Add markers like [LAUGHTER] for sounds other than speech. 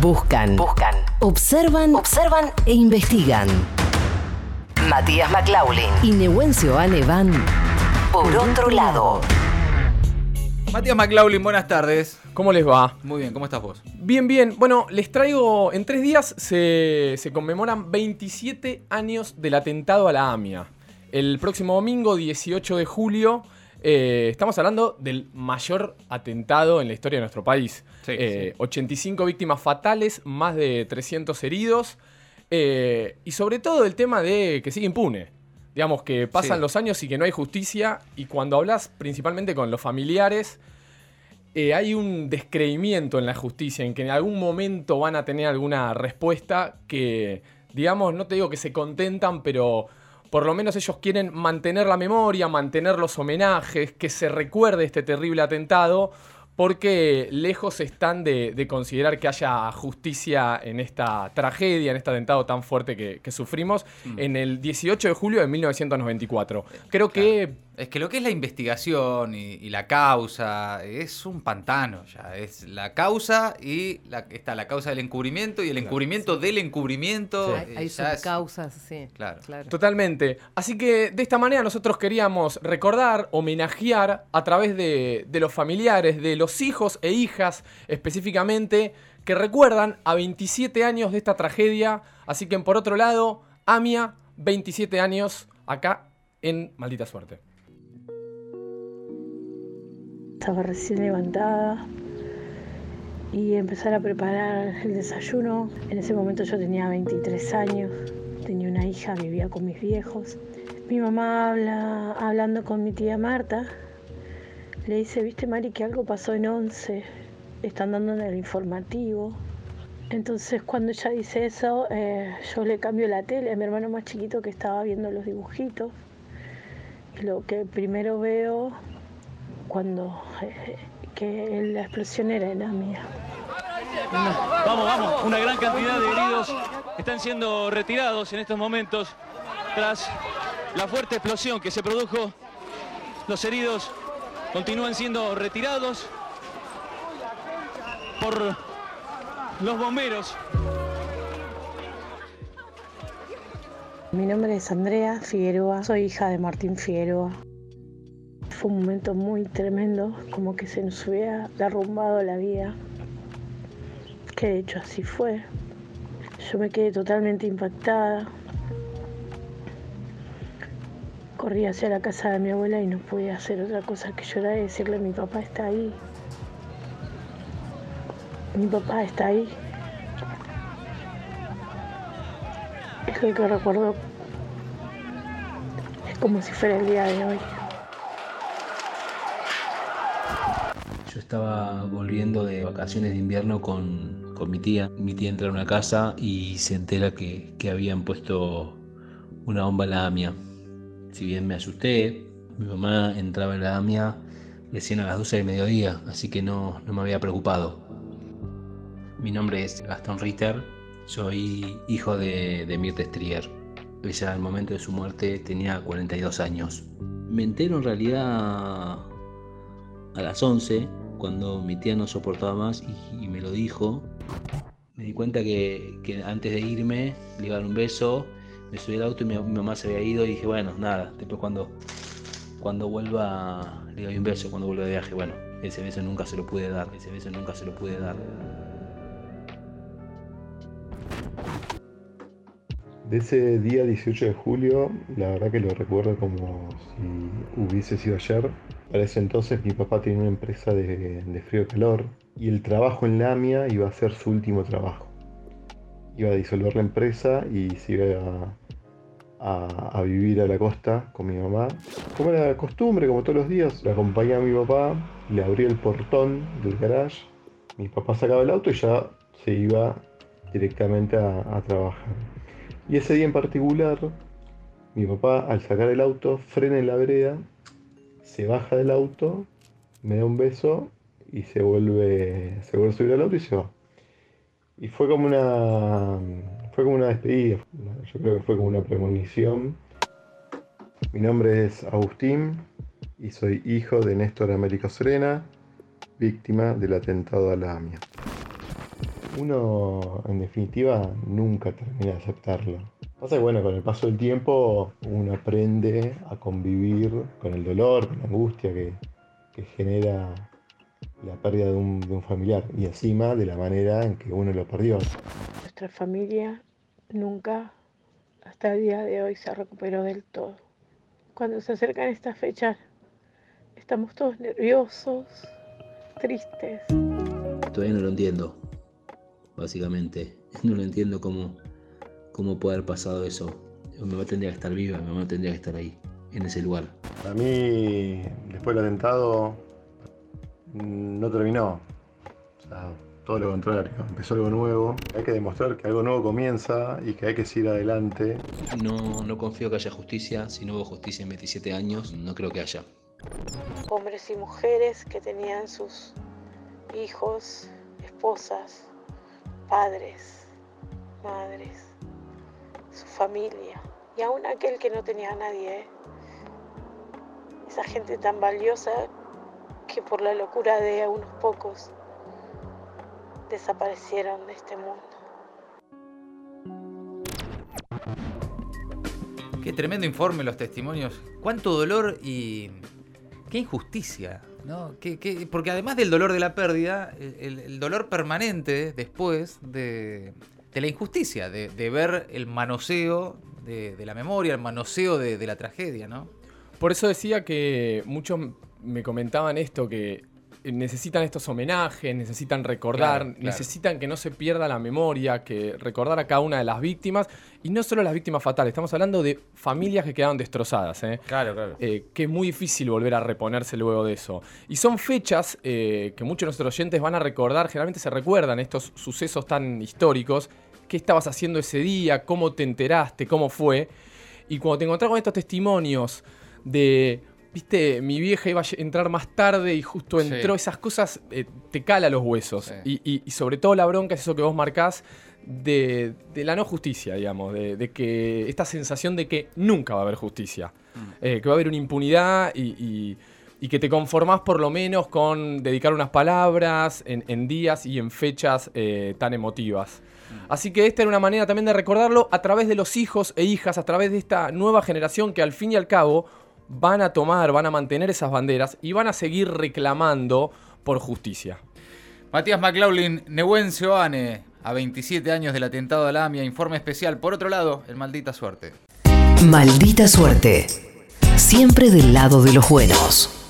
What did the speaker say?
Buscan. Buscan. Observan. Observan e investigan. Matías McLaughlin y Nehuencio Ane van por otro lado. Matías McLaughlin, buenas tardes. ¿Cómo les va? Muy bien, ¿cómo estás vos? Bien, bien. Bueno, les traigo, en tres días se, se conmemoran 27 años del atentado a la AMIA. El próximo domingo, 18 de julio, eh, estamos hablando del mayor atentado en la historia de nuestro país. Sí, Eh, 85 víctimas fatales, más de 300 heridos. eh, y sobre todo el tema de que sigue impune. Digamos que pasan Sí. los años y que no hay justicia. Y cuando hablas principalmente con los familiares, hay un descreimiento en la justicia, en que en algún momento van a tener alguna respuesta que, digamos, no te digo que se contentan, pero por lo menos ellos quieren mantener la memoria, mantener los homenajes, que se recuerde este terrible atentado, porque lejos están de, de considerar que haya justicia en esta tragedia, en este atentado tan fuerte que, que sufrimos en el 18 de julio de 1994. Creo que Es que lo que es la investigación y, y la causa es un pantano ya. Es la causa y la, está la causa del encubrimiento y el encubrimiento del encubrimiento. Hay, eh, hay es- subcausas, sí. Claro. Totalmente. Así que de esta manera nosotros queríamos recordar, homenajear a través de, de los familiares, de los hijos e hijas específicamente, que recuerdan a 27 años de esta tragedia. Así que por otro lado, Amia, 27 años acá en Maldita Suerte. Estaba recién levantada y empezar a preparar el desayuno. En ese momento yo tenía 23 años, tenía una hija, vivía con mis viejos. Mi mamá habla hablando con mi tía Marta. Le dice, viste Mari que algo pasó en 11, están dando en el informativo. Entonces cuando ella dice eso, eh, yo le cambio la tele a mi hermano más chiquito que estaba viendo los dibujitos. Y lo que primero veo cuando eh, que la explosión era en la mía. Vamos, vamos, una gran cantidad de heridos están siendo retirados en estos momentos tras la fuerte explosión que se produjo. Los heridos continúan siendo retirados por los bomberos. Mi nombre es Andrea Figueroa, soy hija de Martín Figueroa. Fue un momento muy tremendo, como que se nos hubiera derrumbado la vida. Que de hecho así fue. Yo me quedé totalmente impactada. Corrí hacia la casa de mi abuela y no pude hacer otra cosa que llorar y decirle mi papá está ahí. Mi papá está ahí. Es lo que recuerdo. Es como si fuera el día de hoy. Yo estaba volviendo de vacaciones de invierno con, con mi tía. Mi tía entra a una casa y se entera que, que habían puesto una bomba en la AMIA. Si bien me asusté, mi mamá entraba en la AMIA recién a las 12 del mediodía, así que no, no me había preocupado. Mi nombre es Gastón Ritter, soy hijo de, de Mirta Strier. Ella al momento de su muerte tenía 42 años. Me entero en realidad a las 11, cuando mi tía no soportaba más y, me lo dijo. Me di cuenta que, que antes de irme le iba un beso, me subí al auto y mi, mamá se había ido y dije, bueno, nada, después cuando, cuando vuelva le doy un beso, cuando vuelva de viaje, bueno, ese beso nunca se lo pude dar, ese beso nunca se lo pude dar. De ese día 18 de julio, la verdad que lo recuerdo como si hubiese sido ayer. Para ese entonces mi papá tenía una empresa de, de frío y calor y el trabajo en la AMIA iba a ser su último trabajo. Iba a disolver la empresa y se iba a, vivir a la costa con mi mamá. Como era costumbre, como todos los días, le acompañaba a mi papá, le abría el portón del garage, mi papá sacaba el auto y ya se iba directamente a- a trabajar. Y ese día en particular, mi papá al sacar el auto frena en la vereda, se baja del auto, me da un beso y se vuelve, se vuelve a subir al auto y se va. Y fue como una, fue como una despedida, yo creo que fue como una premonición. Mi nombre es Agustín y soy hijo de Néstor Américo Serena, víctima del atentado a la AMIA. uno en definitiva nunca termina de aceptarlo. Pasa que bueno, con el paso del tiempo uno aprende a convivir con el dolor, con la angustia que, genera la pérdida de un, de un, familiar y encima de la manera en que uno lo perdió. Nuestra familia nunca hasta el día de hoy se recuperó del todo. Cuando se acercan estas fechas estamos todos nerviosos, tristes. Todavía no lo entiendo, básicamente. [LAUGHS] No lo entiendo cómo, cómo puede haber pasado eso. Mi mamá tendría que estar viva, mi mamá tendría que estar ahí, en ese lugar. Para mí, después del atentado, no terminó. O sea, todo lo contrario, empezó algo nuevo. Hay que demostrar que algo nuevo comienza y que hay que seguir adelante. No, no confío que haya justicia. Si no hubo justicia en 27 años, no creo que haya. Hombres y mujeres que tenían sus hijos, esposas, padres, madres, su familia y aún aquel que no tenía a nadie. ¿eh? Esa gente tan valiosa que por la locura de unos pocos desaparecieron de este mundo. Qué tremendo informe los testimonios. Cuánto dolor y qué injusticia, ¿no? porque además del dolor de la pérdida, el, dolor permanente después de, la injusticia, de, ver el manoseo de, la memoria, el manoseo de, la tragedia, ¿no? Por eso decía que muchos me comentaban esto, que necesitan estos homenajes, necesitan recordar, necesitan que no se pierda la memoria, que recordar a cada una de las víctimas, y no solo las víctimas fatales, estamos hablando de familias que quedaron destrozadas. ¿eh? Claro, claro. Eh, que es muy difícil volver a reponerse luego de eso. Y son fechas eh, que muchos de nuestros oyentes van a recordar, generalmente se recuerdan estos sucesos tan históricos, qué estabas haciendo ese día, cómo te enteraste, cómo fue. Y cuando te encontrás con estos testimonios de viste, mi vieja iba a entrar más tarde y justo entró, esas cosas eh, te cala los huesos. Y, sobre todo la bronca es eso que vos marcás de, la no justicia, digamos, de, que esta sensación de que nunca va a haber justicia, mm. eh, que va a haber una impunidad y, que te conformás por lo menos con dedicar unas palabras en, días y en fechas eh, tan emotivas. Mm. Así que esta era una manera también de recordarlo a través de los hijos e hijas, a través de esta nueva generación que al fin y al cabo van a tomar, van a mantener esas banderas y van a seguir reclamando por justicia. Matías McLaughlin, Nehuencio Ane, a 27 años del atentado a la AMIA, informe especial. Por otro lado, el maldita suerte. Maldita suerte. Siempre del lado de los buenos.